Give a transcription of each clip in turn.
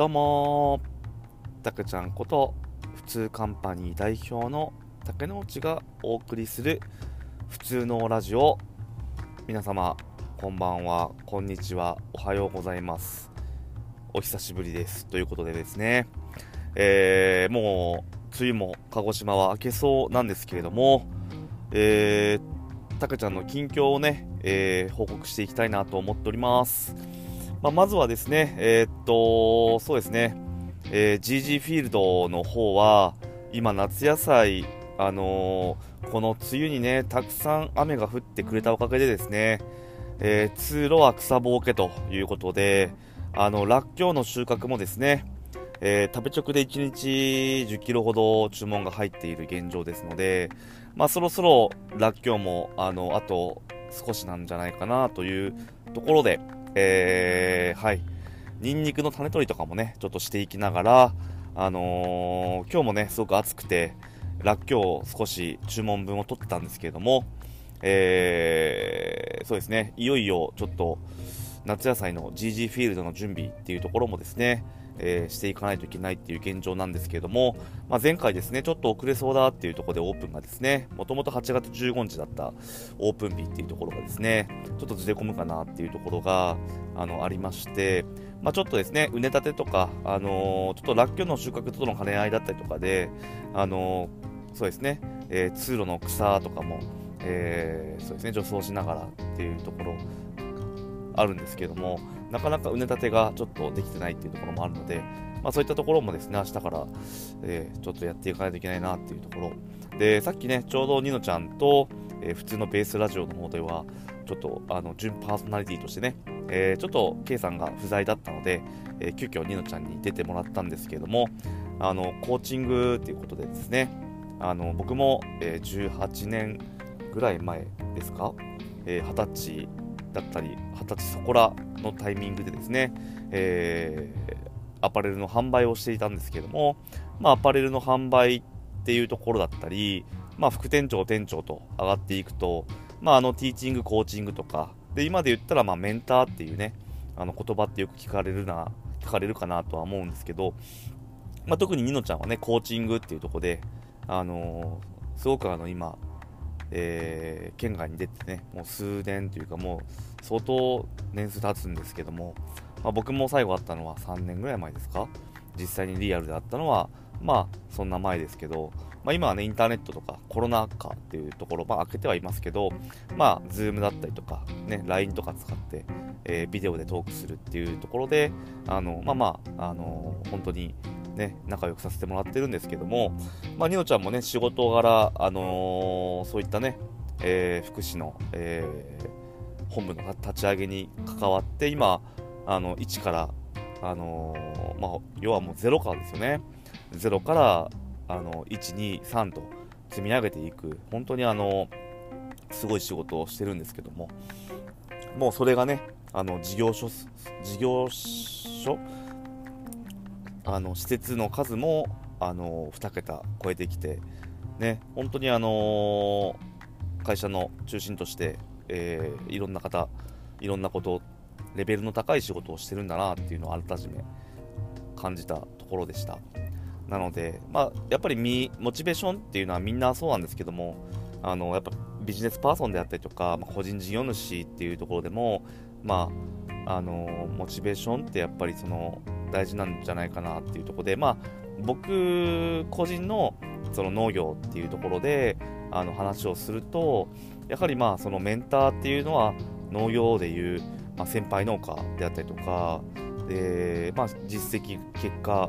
どうも。たけちゃんこと普通カンパニー代表の竹之内がお送りする普通のラジオ。皆様こんばんは。こんにちは。おはようございます。お久しぶりです。ということでですね。えー、もう梅雨も鹿児島は明けそうなんですけれどもえー、たけちゃんの近況をね、えー、報告していきたいなと思っております。まあ、まずはですね、えー、っと、そうですね、えー、GG フィールドの方は、今、夏野菜、あのー、この梅雨にね、たくさん雨が降ってくれたおかげでですね、え、通路は草ぼうけということで、あの、らっきょうの収穫もですね、えー、食べ直で1日10キロほど注文が入っている現状ですので、まあ、そろそろらっきょうも、あの、あと少しなんじゃないかなというところで、えー、はい、ニンニクの種取りとかもね、ちょっとしていきながら、あのー、今日もね、すごく暑くて、らっきょうを少し注文分を取ってたんですけれども、えー、そうですね、いよいよちょっと夏野菜の GG フィールドの準備っていうところもですね、えー、していかないといけないっていう現状なんですけれども、まあ、前回ですね、ちょっと遅れそうだっていうところでオープンがですね、もともと8月15日だったオープン日っていうところがですね、ちょっとずれ込むかなっていうところがあのありまして、まあ、ちょっとですね、畝立てとか、あのー、ちょっとらっきょうの収穫との兼ね合いだったりとかで、あのー、そうですね、えー、通路の草とかも、えそうですね、除草しながらっていうところあるんですけども、なかなか畝立てがちょっとできてないっていうところもあるので、まあ、そういったところもですね、明日から、えー、ちょっとやっていかないといけないなっていうところ。で、さっきね、ちょうどニノちゃんと、えー、普通のベースラジオの方では、ちょっと、あの、準パーソナリティとしてね、えー、ちょっと K さんが不在だったので、えー、急遽ニノちゃんに出てもらったんですけれども、あの、コーチングっていうことでですね、あの、僕も、えー、18年ぐらい前ですか、えー、20歳だったり、20歳そこらのタイミングでですね、えー、アパレルの販売をしていたんですけども、まあ、アパレルの販売っていうところだったり、まあ、副店長、店長と上がっていくと、まあ、あのティーチング、コーチングとか、で今で言ったらまあメンターっていうね、あの言葉ってよく聞かれるな、聞かれるかなとは思うんですけど、まあ、特にニノちゃんはね、コーチングっていうところで、あのー、すごくあの今、えー、県外に出てね、もう数年というか、もう相当年数経つんですけども、まあ、僕も最後会ったのは3年ぐらい前ですか、実際にリアルで会ったのは、まあそんな前ですけど、まあ、今はね、インターネットとかコロナ禍っていうところ、まあ、開けてはいますけど、まあ、 Zoom だったりとか、ね、LINE とか使って、えー、ビデオでトークするっていうところで、あのまあまあ、あの本当にね、仲良くさせてもらってるんですけども、まあ、ニノちゃんもね、仕事柄、あのー、そういったね、えー、福祉の、えー、本部の立ち上げに関わって、今、あの、1から、あのー、まあ、要はもうゼロからですよね。ゼロから、あの、1、2、3と積み上げていく、本当にあの、すごい仕事をしてるんですけども、もうそれがね、あの、事業所、事業所あの施設の数もあの2桁超えてきて、ね、本当にあの会社の中心として、えー、いろんな方、いろんなこと、レベルの高い仕事をしてるんだなっていうのを改め感じたところでした。なので、まあ、やっぱりモチベーションっていうのはみんなそうなんですけども、あのやっぱビジネスパーソンであったりとか、まあ、個人事業主っていうところでも、まあ、あのモチベーションってやっぱりその大事なんじゃないかなっていうところで、まあ、僕個人のその農業っていうところであの話をするとやはりまあそのメンターっていうのは農業でいう、まあ、先輩農家であったりとかで、まあ、実績結果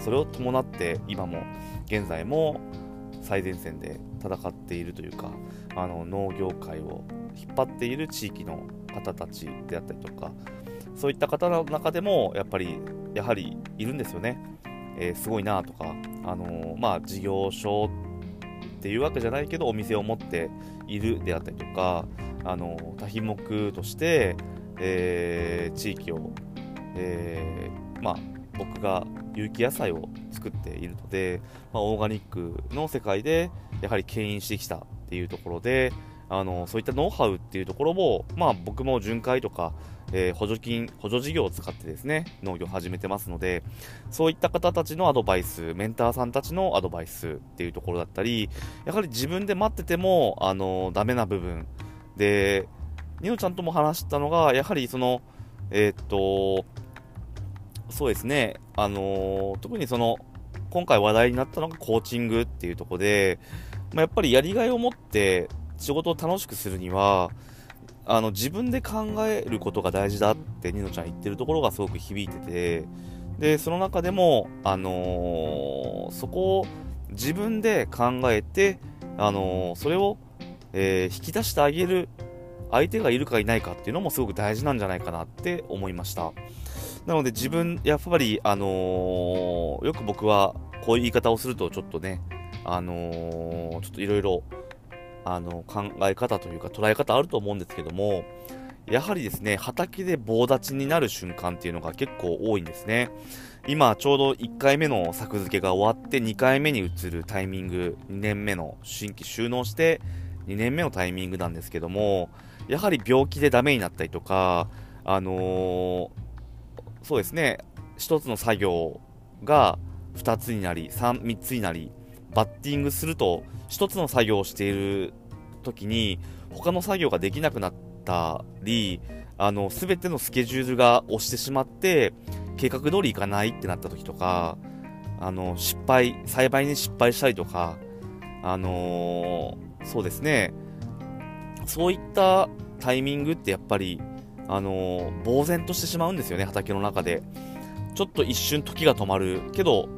それを伴って今も現在も最前線で戦っているというかあの農業界を引っ張っている地域の方たちであったりとかそういった方の中でもやっぱりやはりいるんですよね、えー、すごいなとか、あの、まあ、事業所っていうわけじゃないけどお店を持っているであったりとか、あの、多品目として、え地域を、えまあ、僕が有機野菜を作っているので、まあ、オーガニックの世界でやはり牽引してきたっていうところであのそういったノウハウっていうところも、まあ、僕も巡回とか、えー、補助金、補助事業を使ってですね、農業を始めてますので、そういった方たちのアドバイス、メンターさんたちのアドバイスっていうところだったり、やはり自分で待ってても、あの、ダメな部分。で、ニノちゃんとも話したのが、やはりその、えー、っと、そうですね、あの特にその、今回話題になったのがコーチングっていうところで、まあ、やっぱりやりがいを持って仕事を楽しくするには、あの自分で考えることが大事だってニノちゃん言ってるところがすごく響いててでその中でも、あのー、そこを自分で考えて、あのー、それを、えー、引き出してあげる相手がいるかいないかっていうのもすごく大事なんじゃないかなって思いました。なので自分やっぱり、あのよく僕はこういう言い方をするとちょっとね、あのちょっといろいろあの考え方というか捉え方あると思うんですけどもやはりですね畑で棒立ちになる瞬間っていうのが結構多いんですね。今ちょうど1回目の作付けが終わって2回目に移るタイミング2年目の新規収納して2年目のタイミングなんですけどもやはり病気でダメになったりとかあのー、そうですね。1つの作業が2つになり 3, 3つになりバッティングすると1つの作業をしている時に他の作業ができなくなったりあの全てのスケジュールが押してしまって計画通りいかないってなった時とかあの失敗栽培に失敗したりとかあのー、そうですね。そういったタイミングってやっぱりあのー、呆然としてしまうんですよね畑の中で。ちょっと一瞬時が止まるけど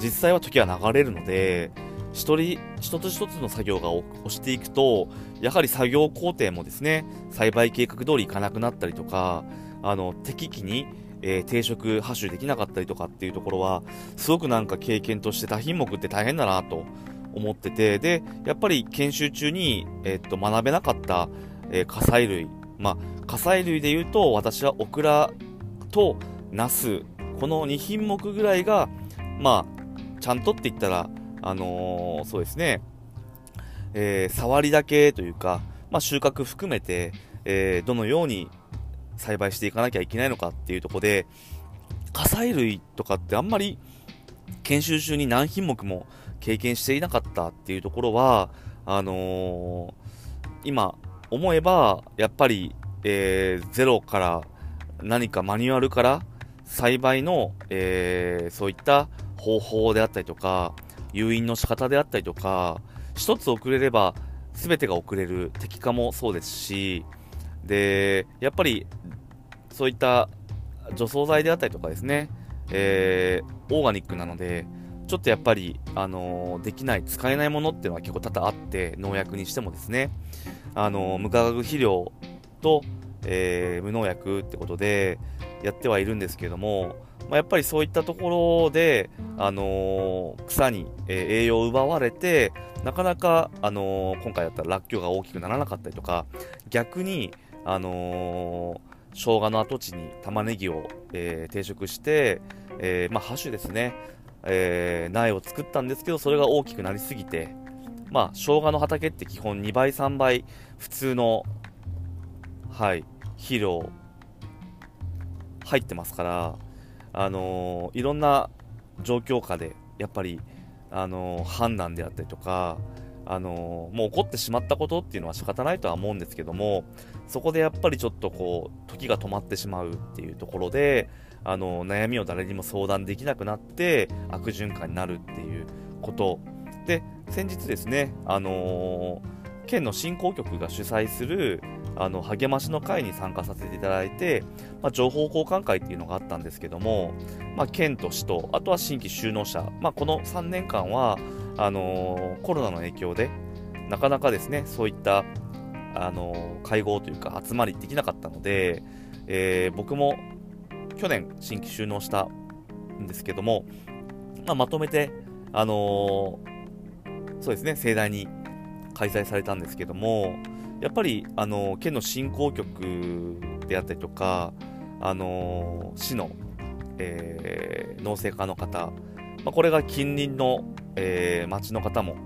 実際は時は流れるので、一人、一つ一つの作業が押していくと、やはり作業工程もですね、栽培計画通りいかなくなったりとか、あの、適期に、えー、定食、ハッシュできなかったりとかっていうところは、すごくなんか経験として多品目って大変だなと思ってて、で、やっぱり研修中に、えー、っと、学べなかった、えー、火砕類、まあ、火砕類で言うと、私はオクラとナス、この2品目ぐらいが、まあ、ちゃんとって言ったら、あのー、そうですね、えー、触りだけというか、まあ、収穫含めて、えー、どのように栽培していかなきゃいけないのかっていうとこで、火砕類とかってあんまり研修中に何品目も経験していなかったっていうところは、あのー、今思えば、やっぱり、えー、ゼロから何かマニュアルから栽培の、えー、そういった方法であったりとか、誘引の仕方であったりとか、一つ遅れれば全てが遅れる敵化もそうですし、で、やっぱりそういった除草剤であったりとかですね、えー、オーガニックなので、ちょっとやっぱり、あのー、できない、使えないものっていうのは結構多々あって、農薬にしてもですね、あのー、無化学肥料と、え無農薬ってことでやってはいるんですけども、まあ、やっぱりそういったところで、あのー、草に、え、栄養を奪われて、なかなか、あの、今回だったららっきょうが大きくならなかったりとか、逆に、あのー、生姜の跡地に玉ねぎを、えー、定食して、えー、まあ、ハッシュですね、えー、苗を作ったんですけど、それが大きくなりすぎて、まあ、生姜の畑って基本2倍、3倍、普通の、はい、肥料入ってますから、あのいろんな状況下でやっぱり、あの判断であったりとか、あのもう起こってしまったことっていうのは仕方ないとは思うんですけどもそこでやっぱりちょっとこう時が止まってしまうっていうところで、あの悩みを誰にも相談できなくなって悪循環になるっていうこと。で先日ですね、あの県の振興局が主催するあの励ましの会に参加させていただいて、まあ、情報交換会っていうのがあったんですけども、まあ、県と市と、あとは新規就農者、まあ、この3年間はあのー、コロナの影響で、なかなかですね、そういった、あの、会合というか集まりできなかったので、えー、僕も去年新規就農したんですけども、まあ、まとめて、あのそうですね、盛大に開催されたんですけども、やっぱりあの県の振興局であったりとか、あの市の、えー、農政課の方、まあ、これが近隣の、えー、町の方も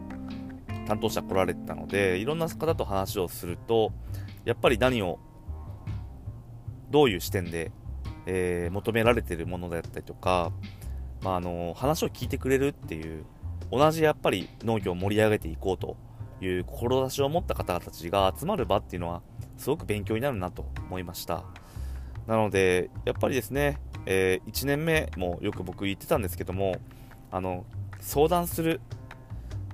担当者来られてたのでいろんな方と話をするとやっぱり何をどういう視点で、えー、求められてるものであったりとか、まあ、あの話を聞いてくれるっていう同じやっぱり農業を盛り上げていこうという志を持った方たちが集まる場っていうのはすごく勉強になるなと思いました。なのでやっぱりですね、えー、1年目もよく僕言ってたんですけどもあの相談する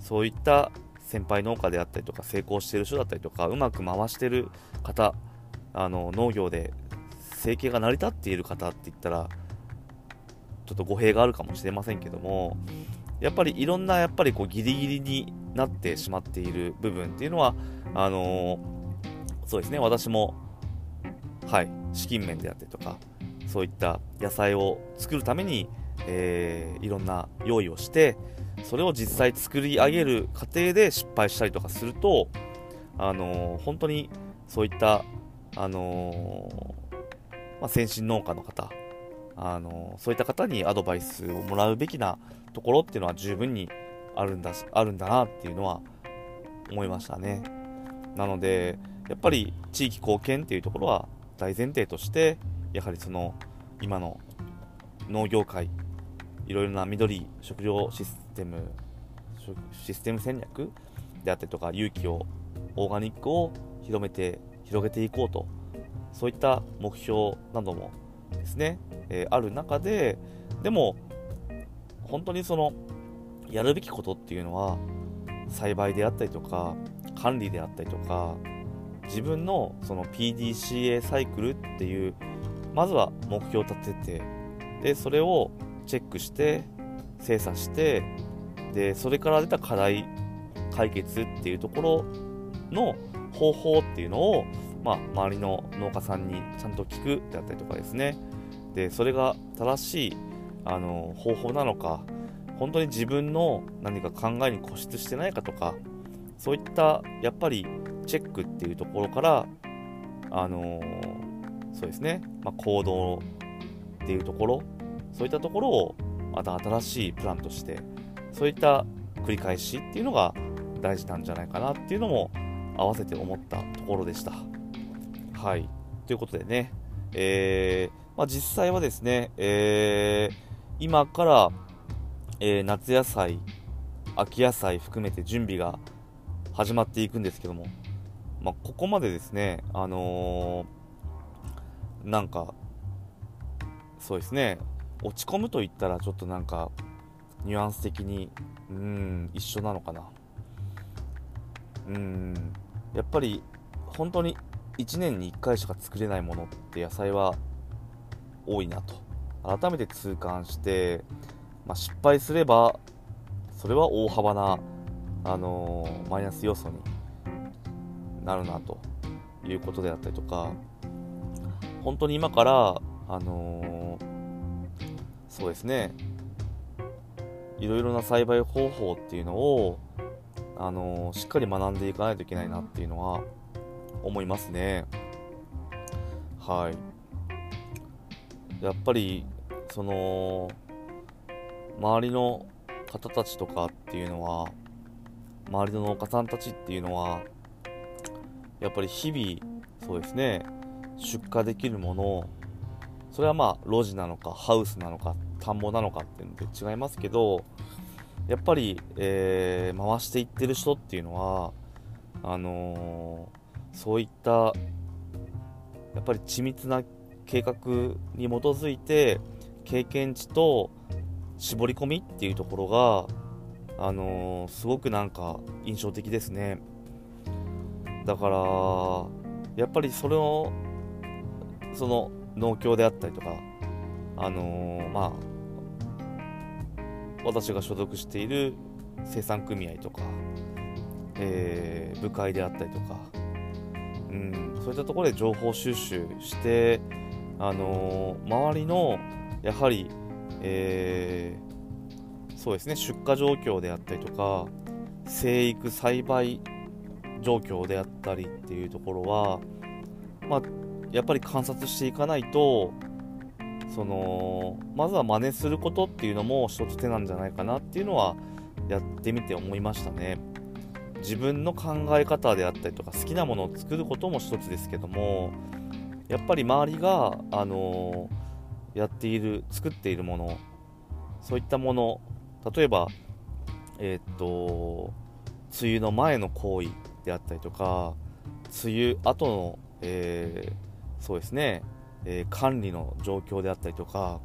そういった先輩農家であったりとか成功してる人だったりとかうまく回してる方あの農業で生計が成り立っている方って言ったらちょっと語弊があるかもしれませんけどもやっぱりいろんなやっぱりこうギリギリになってしまっている部分っていうのはあの、そうですね私もはい資金面であったりとかそういった野菜を作るために、えー、いろんな用意をしてそれを実際作り上げる過程で失敗したりとかするとあの、本当にそういったあのまあ、先進農家の方あのそういった方にアドバイスをもらうべきなところっていうのは十分にあるんだあるんだなっていうのは思いましたね。なのでやっぱり地域貢献っていうところは大前提としてやはりその今の農業界いろいろな緑食料システムシステム戦略であったりとか勇気をオーガニックを広めて広げていこうとそういった目標などもですね、えー、ある中ででも本当にそのやるべきことっていうのは栽培であったりとか管理であったりとか自分のその PDCA サイクルっていうまずは目標を立ててでそれをチェックして精査してでそれから出た課題解決っていうところの方法っていうのをまあ、周りの農家さんにちゃんと聞くであったりとかですね。でそれが正しいあの方法なのか本当に自分の何か考えに固執してないかとかそういったやっぱりチェックっていうところからあのそうですね、まあ、行動っていうところそういったところをまた新しいプランとしてそういった繰り返しっていうのが大事なんじゃないかなっていうのも合わせて思ったところでした。はい。ということでね、えー、まあ、実際はですね、えー、今から、えー、夏野菜、秋野菜含めて準備が始まっていくんですけども、まあ、ここまでですね、あのー、なんか、そうですね、落ち込むと言ったらちょっとなんか、ニュアンス的に、うん、一緒なのかな。うん、やっぱり、本当に1年に1回しか作れないものって野菜は多いなと。改めて痛感して、まあ、失敗すればそれは大幅な、あのー、マイナス要素になるなということであったりとか本当に今から、あのー、そうですねいろいろな栽培方法っていうのを、あのー、しっかり学んでいかないといけないなっていうのは思いますね。はい。やっぱり、その、周りの方たちとかっていうのは、周りの農家さんたちっていうのは、やっぱり日々、そうですね、出荷できるものそれはまあ路地なのかハウスなのか田んぼなのかっていうので違いますけどやっぱり、えー、回していってる人っていうのはあのーそういったやっぱり緻密な計画に基づいて経験値と絞り込みっていうところが、あのー、すごくなんか印象的ですね。だからやっぱりそれをその農協であったりとかあのー、まあ私が所属している生産組合とか、えー、部会であったりとかうん、そういったところで情報収集して、あのー、周りのやはり、えー、そうですね出荷状況であったりとか生育栽培状況であったりっていうところは、まあ、やっぱり観察していかないとそのまずは真似することっていうのも一つ手なんじゃないかなっていうのはやってみて思いましたね。自分の考え方であったりとか好きなものを作ることも一つですけどもやっぱり周りが、あのー、やっている作っているものそういったもの例えばえー、っと梅雨の前の行為であったりとか梅雨後の、えー、そうですね、えー、管理の状況であったりとか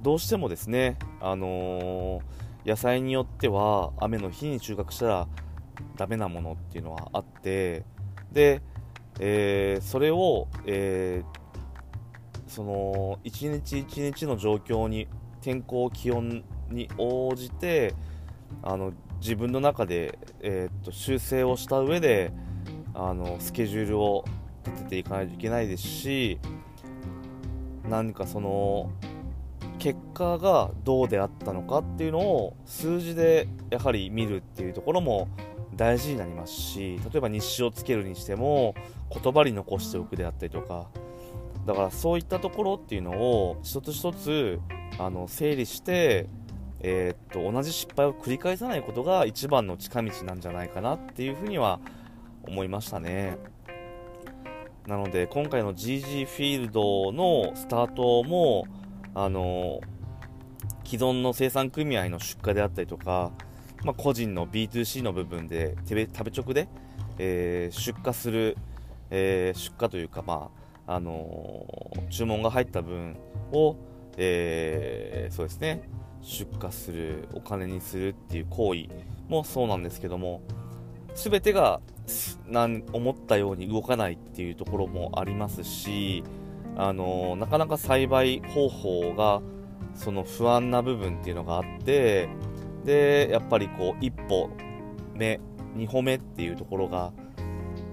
どうしてもですね、あの野菜によっては雨の日に収穫したらダメなものっていうのはあってで、えそれを、えその一日一日の状況に天候気温に応じてあの自分の中で、えー、っと修正をした上であのスケジュールを立てていかないといけないですし何かその結果がどうであったのかっていうのを数字でやはり見るっていうところも大事になりますし例えば日誌をつけるにしても言葉に残しておくであったりとかだからそういったところっていうのを一つ一つあの整理してえー、っと同じ失敗を繰り返さないことが一番の近道なんじゃないかなっていうふうには思いましたね。なので今回の GG フィールドのスタートもあの既存の生産組合の出荷であったりとか、まあ、個人の B2C の部分で食べ直で、えー、出荷する、えー、出荷というか、まああのー、注文が入った分を、えーそうですね出荷するお金にするっていう行為もそうなんですけども全てがなん思ったように動かないっていうところもありますしあのなかなか栽培方法がその不安な部分っていうのがあってでやっぱりこう一歩目2歩目っていうところが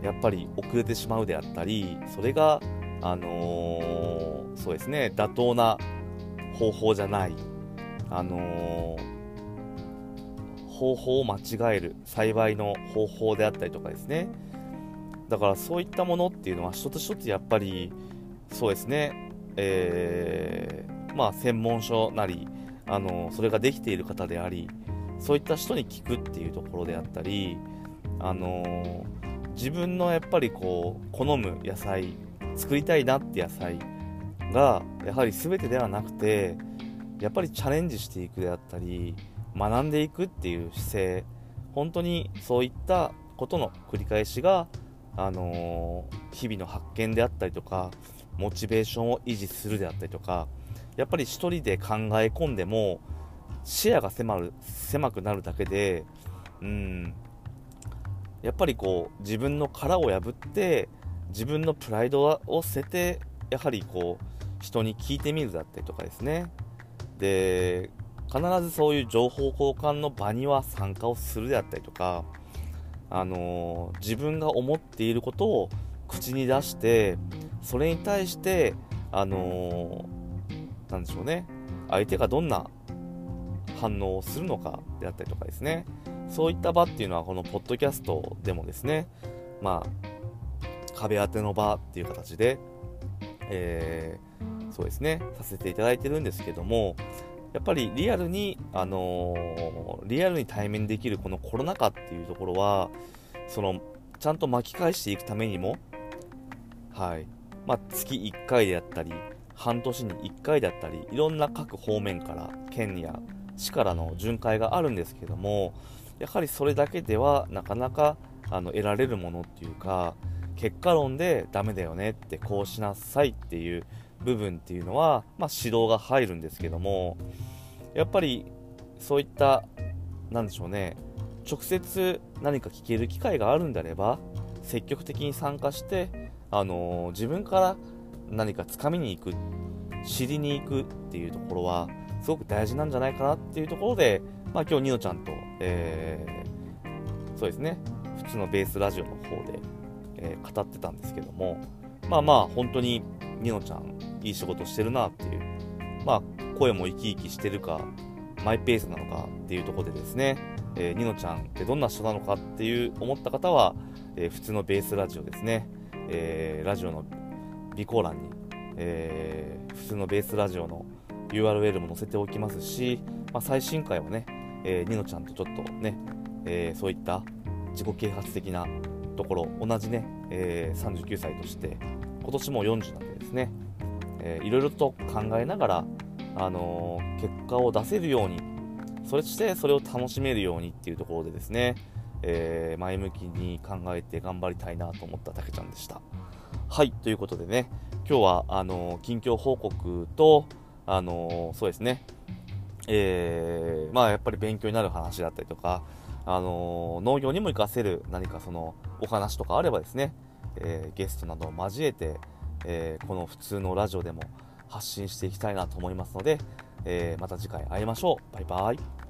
やっぱり遅れてしまうであったりそれがあのー、そうですね妥当な方法じゃない。あのー、方法を間違える栽培の方法であったりとかですね。だからそういったものっていうのは一つ一つやっぱりそうですね、えー、まあ専門書なり、あの、それができている方でありそういった人に聞くっていうところであったり、あの自分のやっぱりこう好む野菜作りたいなって野菜がやはり全てではなくてやっぱりチャレンジしていくであったり学んでいくっていう姿勢本当にそういったことの繰り返しが、あのー、日々の発見であったりとかモチベーションを維持するであったりとかやっぱり1人で考え込んでも視野が狭る狭くなるだけでうんやっぱりこう自分の殻を破って自分のプライドを捨ててやはりこう人に聞いてみるだったりとかですね。で必ずそういう情報交換の場には参加をするであったりとか、あのー、自分が思っていることを口に出してそれに対して、あのー、なんでしょうね。相手がどんな反応をするのかであったりとかですね。そういった場っていうのはこのポッドキャストでもですねまあ壁当ての場っていう形で、えーそうですね、させていただいてるんですけども、やっぱりリアルに、あのー、リアルに対面できるこのコロナ禍っていうところは、その、ちゃんと巻き返していくためにも、はい、まあ、月1回であったり、半年に1回だったり、いろんな各方面から、県や市からの巡回があるんですけども、やはりそれだけではなかなかあの得られるものっていうか、結果論でダメだよねって、こうしなさいっていう部分っていうのは、まあ、指導が入るんですけどもやっぱりそういった何でしょうね直接何か聞ける機会があるんであれば積極的に参加して、あのー、自分から何かつかみに行く知りに行くっていうところはすごく大事なんじゃないかなっていうところで、まあ、今日ニノちゃんと、えー、そうですね普通のベースラジオの方で、えー、語ってたんですけどもまあまあ本当にニノちゃんいい仕事してるなっていう、まあ、声も生き生きしてるか、マイペースなのかっていうとこでですね、えー、ニノちゃんってどんな人なのかっていう思った方は、えー、普通のベースラジオですね、えー、ラジオの備考欄に、えー、普通のベースラジオの URL も載せておきますし、まあ、最新回はね、えー、ニノちゃんとちょっとね、え、そういった自己啓発的なところ同じね、えー、39歳として今年も40なんでですね、えー、いろいろと考えながら、あのー、結果を出せるように、そしてそれを楽しめるようにっていうところでですね、えー、前向きに考えて頑張りたいなと思ったたけちゃんでした。はい、ということでね、今日はあの近況報告と、あのそうですね、えー、まあやっぱり勉強になる話だったりとか、あの農業にも活かせる何かそのお話とかあればですね、えー、ゲストなどを交えて、えー、この普通のラジオでも発信していきたいなと思いますので、えまた次回会いましょう。バイバイ。